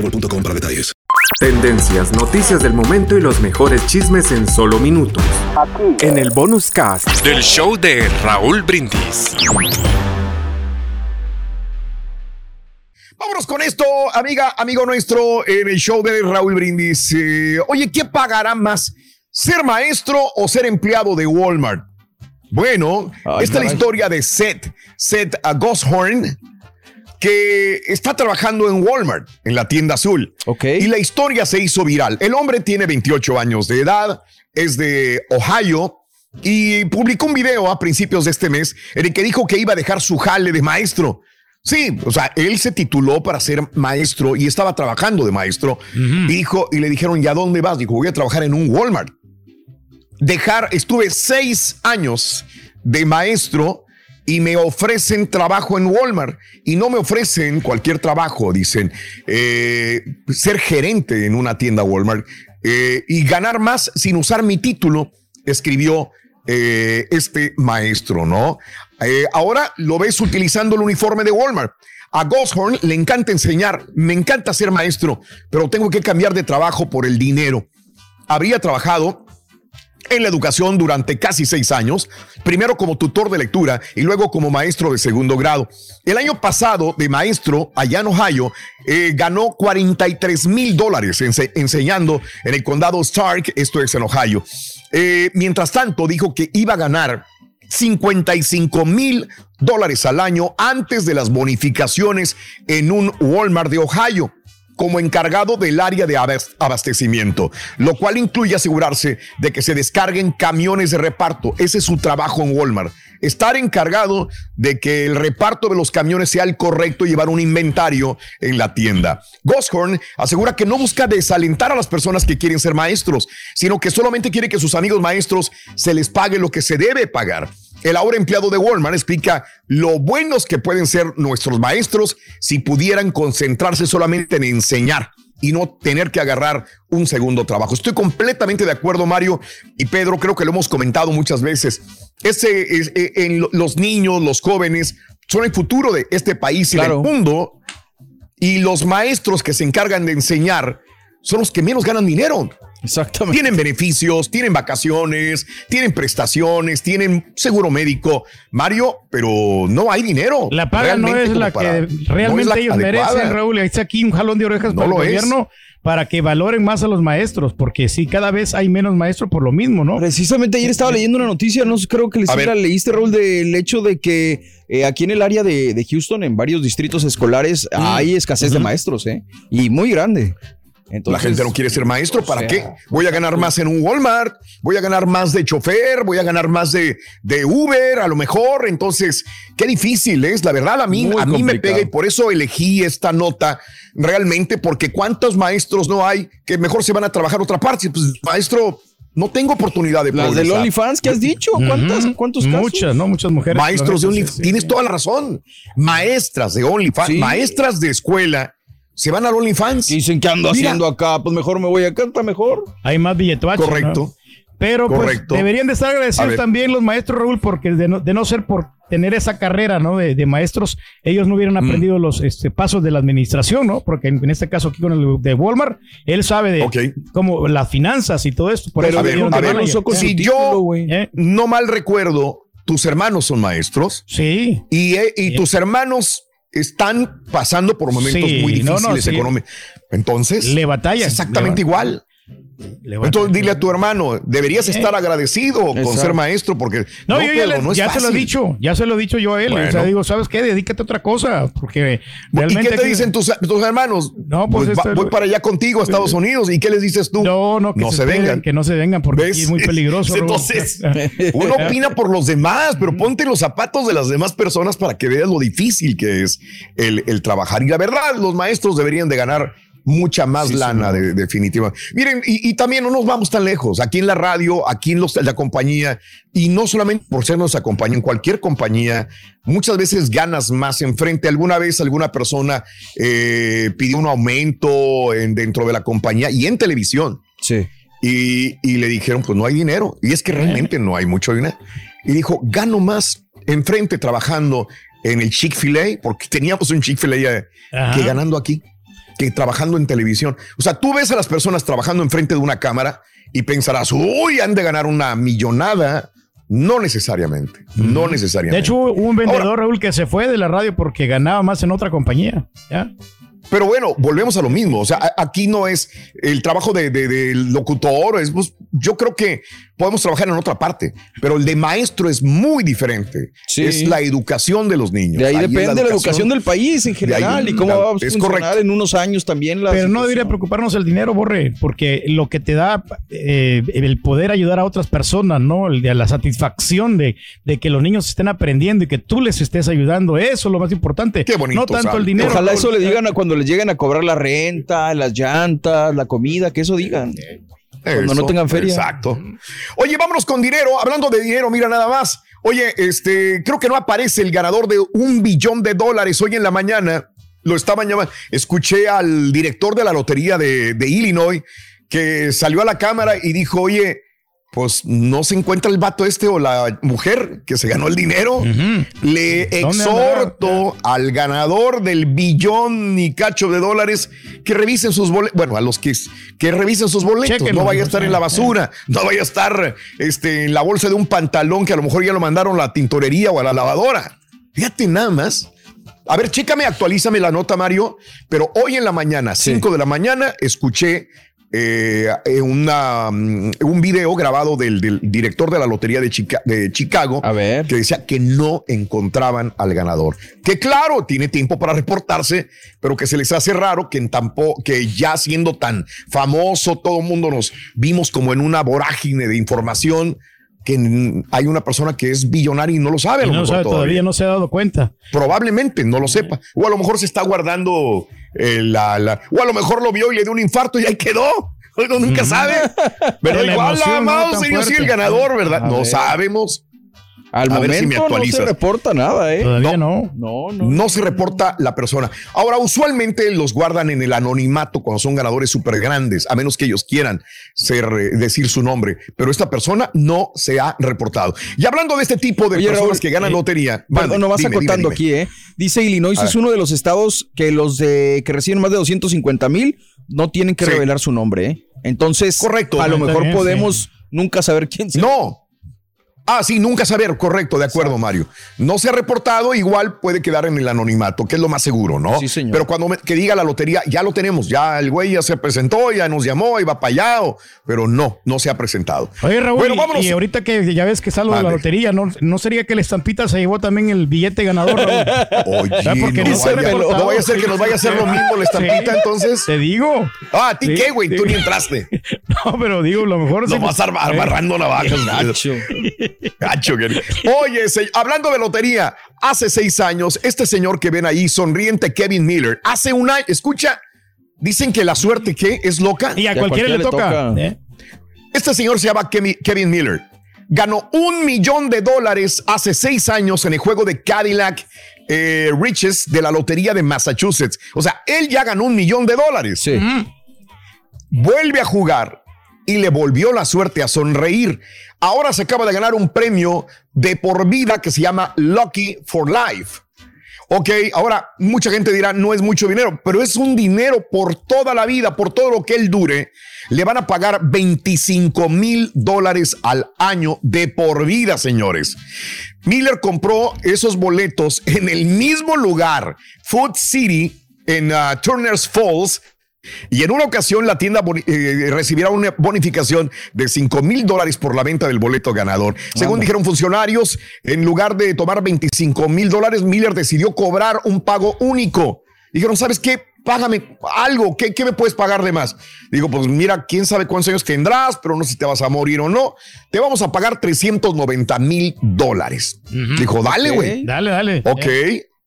boostmobile.com para detalles. Tendencias, noticias del momento y los mejores chismes en solo minutos. En el bonus cast del show de Raúl Brindis. Vámonos con esto, amiga, amigo nuestro, en el show de Raúl Brindis. Eh, oye, ¿qué pagará más? ¿Ser maestro o ser empleado de Walmart? Bueno, esta es la historia de Seth, Seth Goshorn que está trabajando en Walmart, en la tienda azul. Ok. Y la historia se hizo viral. El hombre tiene 28 años de edad, es de Ohio y publicó un video a principios de este mes en el que dijo que iba a dejar su jale de maestro. Sí, o sea, él se tituló para ser maestro y estaba trabajando de maestro. Dijo, y le dijeron, ¿ya dónde vas? Dijo, voy a trabajar en un Walmart. Dejar, estuve seis años de maestro y me ofrecen trabajo en Walmart y no me ofrecen cualquier trabajo, dicen, eh, ser gerente en una tienda Walmart eh, y ganar más sin usar mi título, escribió eh, este maestro, ¿no? Ahora lo ves utilizando el uniforme de Walmart. A Goshorn le encanta enseñar, me encanta ser maestro, pero tengo que cambiar de trabajo por el dinero. Habría trabajado en la educación durante casi seis años, primero como tutor de lectura y luego como maestro de segundo grado. El año pasado, de maestro allá en Ohio, eh, ganó 43 mil dólares ense- enseñando en el condado Stark, esto es en Ohio. Eh, mientras tanto, dijo que iba a ganar 55 mil dólares al año antes de las bonificaciones en un Walmart de Ohio como encargado del área de abas- abastecimiento, lo cual incluye asegurarse de que se descarguen camiones de reparto. Ese es su trabajo en Walmart. Estar encargado de que el reparto de los camiones sea el correcto y llevar un inventario en la tienda. Goshorn asegura que no busca desalentar a las personas que quieren ser maestros, sino que solamente quiere que sus amigos maestros se les pague lo que se debe pagar. El ahora empleado de Walmart explica lo buenos que pueden ser nuestros maestros si pudieran concentrarse solamente en enseñar y no tener que agarrar un segundo trabajo. Estoy completamente de acuerdo, Mario y Pedro, creo que lo hemos comentado muchas veces. Ese es, eh, en lo- los niños, los jóvenes, son el futuro de este país y Claro. del mundo. Y los maestros que se encargan de enseñar son los que menos ganan dinero. Exactamente. Tienen beneficios, tienen vacaciones, tienen prestaciones, tienen seguro médico, Mario, pero no hay dinero. La paga no es la para- que no realmente la ellos adecuada. merecen, Raúl. Ahí está aquí un jalón de orejas No para el es. gobierno para que valoren más a los maestros, porque sí, cada vez hay menos maestros por lo mismo, ¿no? Precisamente ayer estaba leyendo una noticia, no sé, creo que les la leíste, Raúl, del hecho de que eh, aquí en el área de, de Houston, en varios distritos escolares, hay escasez de maestros, ¿eh? Y muy grande. Entonces, La gente no quiere ser maestro, ¿para o sea, qué? Voy a ganar más en un Walmart, voy a ganar más de chofer, voy a ganar más de, de Uber, a lo mejor. Entonces, qué difícil es, la verdad, a mí, a mí me pega y por eso elegí esta nota realmente, porque cuántos maestros no hay que mejor se van a trabajar a otra parte. Pues, maestro, no tengo oportunidad de Las del. OnlyFans que has dicho, ¿cuántas. ¿cuántos casos? Muchas, ¿no? Muchas mujeres. Maestros de Sí, OnlyFans, sí, tienes sí. toda la razón. Maestras de OnlyFans, Sí. maestras de escuela, se van al OnlyFans. Que dicen que ando Mira. haciendo acá, pues mejor me voy acá, está mejor. Hay más billetuaches. Correcto. ¿no? Pero pues Correcto. deberían de estar agradecidos también los maestros, Raúl, porque de no, de no ser por tener esa carrera ¿no? de, de maestros, ellos no hubieran Mm. aprendido los este, pasos de la administración, ¿no? Porque en, en este caso aquí con el de Walmart, él sabe de cómo las finanzas y todo esto. Por Pero eso a ver, Si título, yo- güey. ¿Eh? No mal recuerdo, tus hermanos son maestros Sí. y, eh, y Sí. tus hermanos están pasando por momentos Sí, muy difíciles no, sí. económicos. Entonces, Le batallan, es exactamente le igual. Entonces dile a tu hermano, deberías estar agradecido con ser maestro porque no, yo ya, se lo he dicho, ya se lo he dicho yo a él. O sea, digo, ¿sabes qué? Dedícate a otra cosa porque realmente ¿Y qué te dicen tus, hermanos? No, pues, pues voy para allá contigo a Estados Unidos y ¿qué les dices tú? No, no, que no se, vengan, que no se vengan porque es muy peligroso. Entonces, uno opina por los demás, pero ponte los zapatos de las demás personas para que veas lo difícil que es el, el trabajar. Y la verdad, los maestros deberían de ganar mucha más lana, de, definitiva. Miren, y, también no nos vamos tan lejos. Aquí en la radio, aquí en la compañía, y no solamente por ser nuestra compañía, en cualquier compañía, muchas veces ganas más enfrente. Alguna vez alguna persona eh, pidió un aumento en, dentro de la compañía y en televisión. Sí. Y, y, le dijeron, pues no hay dinero. Y es que realmente no hay mucho dinero. Y dijo, gano más enfrente trabajando en el Chick-fil-A, porque teníamos un Chick-fil-A que ganando aquí que trabajando en televisión. O sea, tú ves a las personas trabajando enfrente de una cámara y pensarás, uy, han de ganar una millonada. No necesariamente, no necesariamente. De hecho, hubo un vendedor, Raúl, que se fue de la radio porque ganaba más en otra compañía. ¿ya? Pero bueno, volvemos a lo mismo. O sea, aquí no es el trabajo de, del locutor. Es, pues, yo creo que podemos trabajar en otra parte, pero el de maestro es muy diferente. Es la educación de los niños. De ahí, depende la educación, del país en general y cómo va a funcionar en unos años también. pero no debería preocuparnos el dinero, Borre, porque lo que te da eh, el poder ayudar a otras personas, ¿no? El de la satisfacción de, de, que los niños estén aprendiendo y que tú les estés ayudando, eso es lo más importante. Qué bonito. No tanto el dinero. Ojalá eso le digan a cuando les lleguen a cobrar la renta, las llantas, la comida, que eso digan. Cuando no tengan feria. Exacto. Oye, vámonos con dinero. Hablando de dinero, mira nada más. Oye, este, creo que no aparece el ganador de un billón de dólares hoy en la mañana. Lo estaban llamando. Escuché al director de la lotería de, de Illinois que salió a la cámara y dijo, oye, pues no se encuentra el vato este o la mujer que se ganó el dinero. Le exhorto al ganador del billón y cacho de dólares que revisen sus boletos. Bueno, a los que, que revisen sus boletos. no vaya a estar en la basura, no vaya a estar este, en la bolsa de un pantalón que a lo mejor ya lo mandaron a la tintorería o a la lavadora. Fíjate nada más. A ver, chécame, actualízame la nota, Mario. Pero hoy en la mañana, 5 de la mañana, escuché eh, una, mm, un video grabado del, director de la Lotería de, de, Chicago A ver. que decía que no encontraban al ganador. Que claro, tiene tiempo para reportarse, pero que se les hace raro que, en tampoco, que ya siendo tan famoso, todo el mundo nos vimos como en una vorágine de información que hay una persona que es billonaria y no lo sabe. no lo sabe todavía. no se ha dado cuenta. Probablemente no lo sepa. O a lo mejor se está guardando eh, la, la, O a lo mejor lo vio y le dio un infarto y ahí quedó. Uno nunca sabe. Pero igual la Mouse sí el ganador, ¿verdad? no sabemos. Al momento no se reporta nada, ¿eh? Todavía no. No, no. No se reporta la persona. Ahora, usualmente los guardan en el anonimato cuando son ganadores súper grandes, a menos que ellos quieran ser, eh, decir su nombre. Pero esta persona no se ha reportado. Y hablando de este tipo de personas que ganan eh, lotería. Bueno, no vas a aquí, ¿eh? Dice Illinois es uno de los estados que los de que reciben más de 250 mil no tienen que revelar su nombre, ¿eh? Entonces, Correcto. a lo mejor podemos nunca saber quién No, Ah, sí, nunca saber, correcto, de acuerdo, Mario. No se ha reportado, igual puede quedar en el anonimato, que es lo más seguro, ¿no? Sí, señor. Pero cuando que diga la lotería, ya lo tenemos, ya el güey ya se presentó, ya nos llamó, iba para allá, pero no, no se ha presentado. Oye, Raúl, bueno, vámonos. Y, ahorita que ya ves que salgo de la lotería, ¿no, ¿no sería que la estampita se llevó también el billete ganador, Oye, no, no, vaya, a ser que nos vaya a hacer lo mismo la estampita, entonces. Te digo. Ah, ¿a ti qué, güey? Tú ni entraste. no, pero digo, lo mejor... No vas amarrando navajas. Nacho. Oye, hablando de lotería, hace seis años, este señor que ven ahí, sonriente Kevin Miller, hace un año, escucha, dicen que la suerte que es loca. Y a, cualquiera, le toca. ¿Eh? Este señor se llama Kevin Miller. Ganó un millón de dólares hace seis años en el juego de Cadillac eh, Riches de la Lotería de Massachusetts. O sea, él ya ganó un millón de dólares. Sí. Vuelve a jugar y le volvió la suerte a sonreír. Ahora se acaba de ganar un premio de por vida que se llama Lucky for Life. Ok, ahora mucha gente dirá, no es mucho dinero, pero es un dinero por toda la vida, por todo lo que él dure. Le van a pagar 25 mil dólares al año de por vida, señores. Miller compró esos boletos en el mismo lugar, Food City, en uh, Turner's Falls, Y en una ocasión la tienda eh, recibirá una bonificación de 5 mil dólares por la venta del boleto ganador. Según dijeron funcionarios, en lugar de tomar 25 mil dólares, Miller decidió cobrar un pago único. Dijeron, ¿sabes qué? Págame algo. ¿Qué, ¿Qué, me puedes pagar de más? Digo, pues mira, quién sabe cuántos años tendrás, pero no sé si te vas a morir o no. Te vamos a pagar 390 mil dólares. Dijo, dale, güey. Dale, dale. Ok,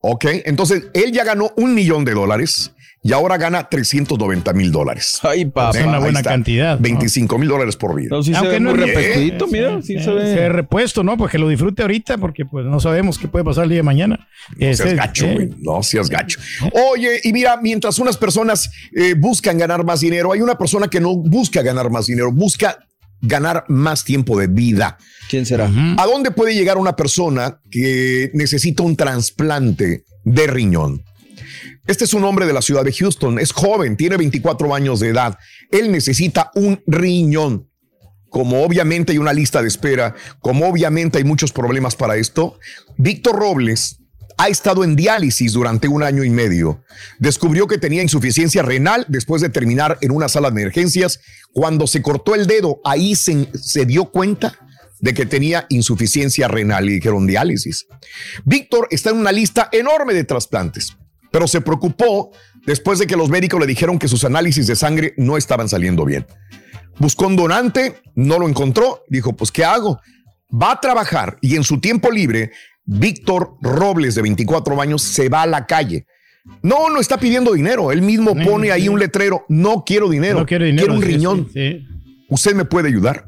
ok. Entonces, él ya ganó un millón de dólares y ahora gana 390 mil dólares. Ay, papá. Es una buena cantidad. 25 mil dólares por vida. No, sí Aunque se ve no muy es- repetidito, mira. sí, Sí se ve. se ve repuesto, ¿no? Pues que lo disfrute ahorita porque pues no sabemos qué puede pasar el día de mañana. No Este, seas gacho, eh, güey. No seas gacho. Oye, y mira, mientras unas personas eh, buscan ganar más dinero, hay una persona que no busca ganar más dinero, busca ganar más tiempo de vida. ¿Quién será? ¿A dónde puede llegar una persona que necesita un trasplante de riñón? Este es un hombre de la ciudad de Houston, es joven, tiene 24 años de edad. Él necesita un riñón. Como obviamente hay una lista de espera, como obviamente hay muchos problemas para esto, Víctor Robles ha estado en diálisis durante un año y medio. Descubrió que tenía insuficiencia renal después de terminar en una sala de emergencias. Cuando se cortó el dedo, ahí se, dio cuenta de que tenía insuficiencia renal y dijeron diálisis. Víctor está en una lista enorme de trasplantes, pero se preocupó después de que los médicos le dijeron que sus análisis de sangre no estaban saliendo bien. Buscó un donante, no lo encontró, dijo, pues ¿qué hago? Va a trabajar y en su tiempo libre, Víctor Robles, de 24 años, se va a la calle. No, no está pidiendo dinero. Él mismo pone ahí un letrero. No quiero dinero. no quiero dinero. Quiero un sí, riñón. sí, sí. ¿Usted me puede ayudar?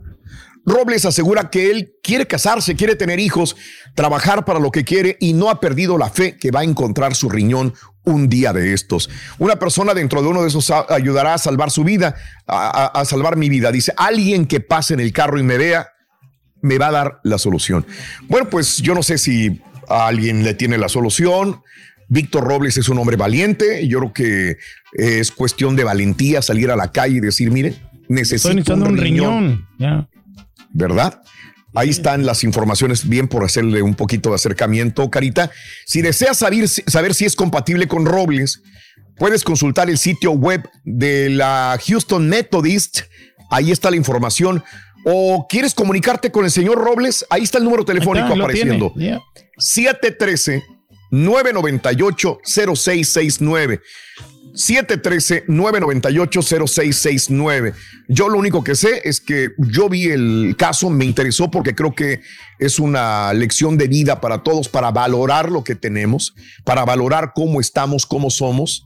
Robles asegura que él quiere casarse, quiere tener hijos, trabajar para lo que quiere y no ha perdido la fe que va a encontrar su riñón un día de estos. Una persona dentro de uno de esos ayudará a salvar su vida, a, a- a salvar mi vida. Dice, alguien que pase en el carro y me vea, me va a dar la solución. Bueno, pues yo no sé si a alguien le tiene la solución. Víctor Robles es un hombre valiente. Yo creo que es cuestión de valentía salir a la calle y decir, mire, necesito Estoy un un riñón. riñón. Ya. ¿verdad? Ahí están las informaciones, bien por hacerle un poquito de acercamiento, Carita. Si deseas saber, saber si es compatible con Robles, puedes consultar el sitio web de la Houston Methodist. Ahí está la información. O quieres comunicarte con el señor Robles, ahí está el número telefónico está, apareciendo. tiene, ya. 713 998 0669. 713-998-0669. Yo lo único que sé es que yo vi el caso, me interesó porque creo que es una lección de vida para todos, para valorar lo que tenemos, para valorar cómo estamos, cómo somos.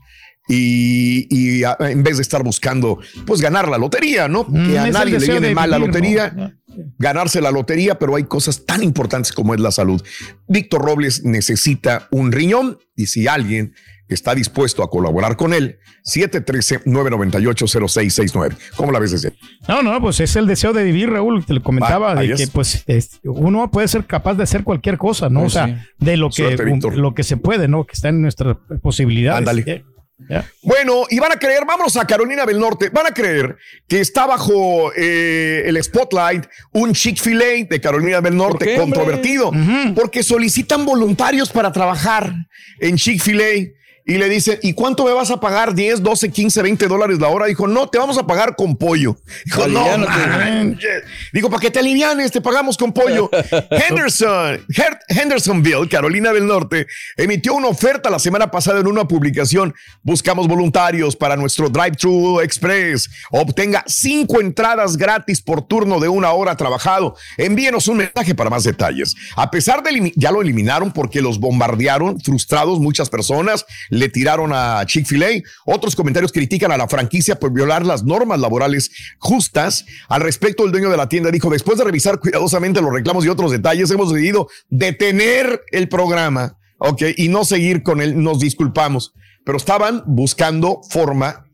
Y, en vez de estar buscando, pues ganar la lotería, ¿no? Mm, que a nadie le viene mal la lotería ganarse la lotería, pero hay cosas tan importantes como es la salud. Víctor Robles necesita un riñón y si alguien está dispuesto a colaborar con él, 713-998-0669. ¿Cómo la ves desde? No, no, pues es el deseo de vivir, Raúl. Te lo comentaba, ahí de que es. pues es- uno puede ser capaz de hacer cualquier cosa, ¿no? Oh, o sea, sí. de lo que, Suerte, lo que se puede, ¿no? Que está en nuestras posibilidades. Ándale. Ya. Bueno, y van a creer, vámonos a Carolina del Norte, van a creer que está bajo eh, el spotlight un Chick-fil-A de Carolina del Norte qué, controvertido, porque solicitan voluntarios para trabajar en Chick-fil-A. Y le dicen, ¿y cuánto me vas a pagar? 10, 12, 15, 20 dólares la hora. Dijo, no, te vamos a pagar con pollo. Dijo, no, manches. Digo, para que te alivianes, te pagamos con pollo. Henderson, Hendersonville, Carolina del Norte, emitió una oferta la semana pasada en una publicación. Buscamos voluntarios para nuestro Drive-Thru Express. Obtenga cinco entradas gratis por turno de una hora trabajado. Envíenos un mensaje para más detalles. A pesar de ya lo eliminaron porque los bombardearon, frustrados muchas personas, le tiraron a Chick-fil-A. Otros comentarios critican a la franquicia por violar las normas laborales justas. Al respecto, el dueño de la tienda dijo, después de revisar cuidadosamente los reclamos y otros detalles, hemos decidido detener el programa, ¿ok? Y no seguir con él, nos disculpamos. Pero estaban buscando forma,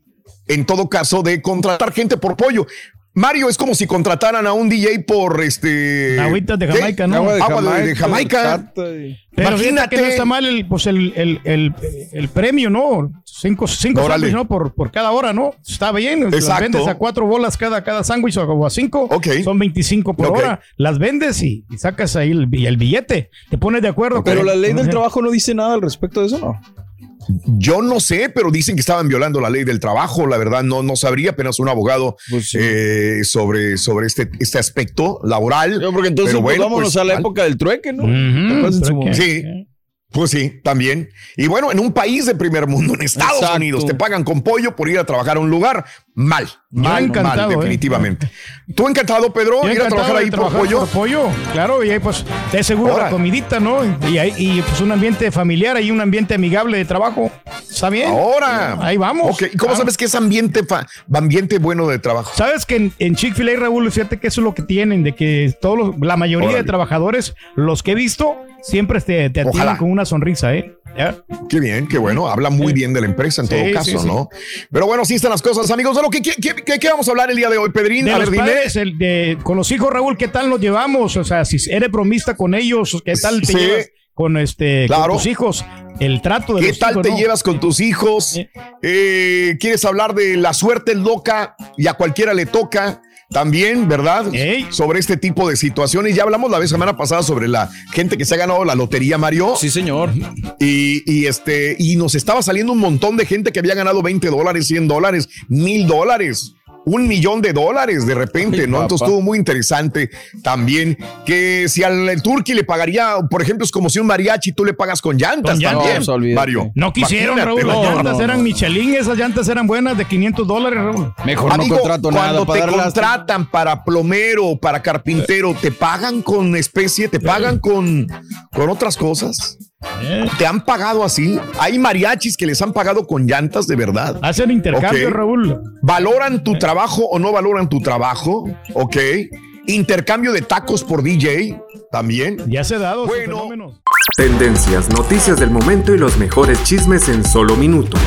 en todo caso, de contratar gente por pollo. Mario, es como si contrataran a un DJ por este. Agüitas de ¿qué? Jamaica, ¿no? Agua de Agua Jamaica. de Jamaica. Pero Imagínate. que no está mal el, pues el, el, el, el premio, ¿no? Cinco, cinco sándwiches, ¿no? Por, por cada hora, ¿no? Está bien. Las Exacto. vendes a cuatro bolas cada, cada sándwich o a cinco. Ok. Son 25 por hora. Las vendes y, y sacas ahí el, bi- el billete. Te pones de acuerdo. Pero con- la ley del trabajo no dice nada al respecto de eso, ¿no? Yo no sé, pero dicen que estaban violando la ley del trabajo. La verdad, no, no sabría, apenas un abogado Pues sí. eh, sobre, sobre este, este aspecto laboral. Yo, porque entonces Pero pues, bueno, vámonos pues, a la época del trueque, ¿no? Ujú, ¿Te acuerdas en su trueque. Sí. Pues sí, también. Y bueno, en un país de primer mundo, en Estados Exacto. Unidos, te pagan con pollo por ir a trabajar a un lugar. Mal, mal, mal, ¿eh? definitivamente. ¿Tú encantado, Pedro, Yo ir a encantado trabajar de ahí por trabajar pollo? por pollo, claro, y ahí pues te seguro Ahora. la comidita, ¿no? Y, ahí, y pues un ambiente familiar y un ambiente amigable de trabajo. ¿Está bien? Ahora. Ahí vamos. Ok, ¿y cómo sabes que es ambiente, fa- ambiente bueno de trabajo? Sabes que en, en Chick-fil-A, Raúl, fíjate que eso es lo que tienen, de que todos los- la mayoría Órale. de trabajadores, los que he visto, siempre te, te atienden con una sonrisa, ¿eh? Qué bien, qué bueno. Habla muy Sí. bien de la empresa en todo sí, caso, sí. ¿no? Pero bueno, así están las cosas, amigos. De lo que, ¿qué, vamos a hablar el día de hoy, Pedrín? De a los ver, dime. padres, el de- con los hijos, Raúl, ¿qué tal nos llevamos? O sea, si eres bromista con ellos, ¿qué tal te llevas con, este, con Claro. tus hijos? El trato de ¿Qué los tal hijos, te ¿no? llevas con tus hijos? Eh, ¿Quieres hablar de la suerte loca y a cualquiera le toca? También, ¿verdad? Sobre este tipo de situaciones. Ya hablamos la vez semana pasada sobre la gente que se ha ganado la lotería, Mario. Sí, señor. Y, y este, y nos estaba saliendo un montón de gente que había ganado 20 dólares, 100 dólares, mil dólares. Un millón de dólares de repente, Ay, ¿no? Entonces papá. estuvo muy interesante también que si al Turqui le pagaría, por ejemplo, es como si un mariachi tú le pagas con llantas Con también. Mario. No quisieron, Imagínate, Raúl. Las no, llantas no, eran no. Michelin, esas llantas eran buenas de 500 dólares, Raúl. Mejor Amigo, no contrato cuando nada para te contratan para plomero, para carpintero, ¿te pagan con especie? ¿Te pagan con, con otras cosas? Eh, ¿Te han pagado así? Hay mariachis que les han pagado con llantas de verdad. Hacen intercambio. Raúl. ¿Valoran tu trabajo o no valoran tu trabajo? Ok. Intercambio de tacos por DJ también. Ya se ha dado. Bueno. Tendencias, noticias del momento y los mejores chismes en solo minutos.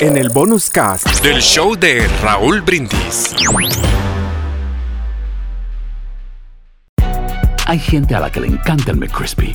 En el bonus cast del show de Raúl Brindis. Hay gente a la que le encanta el McCrispy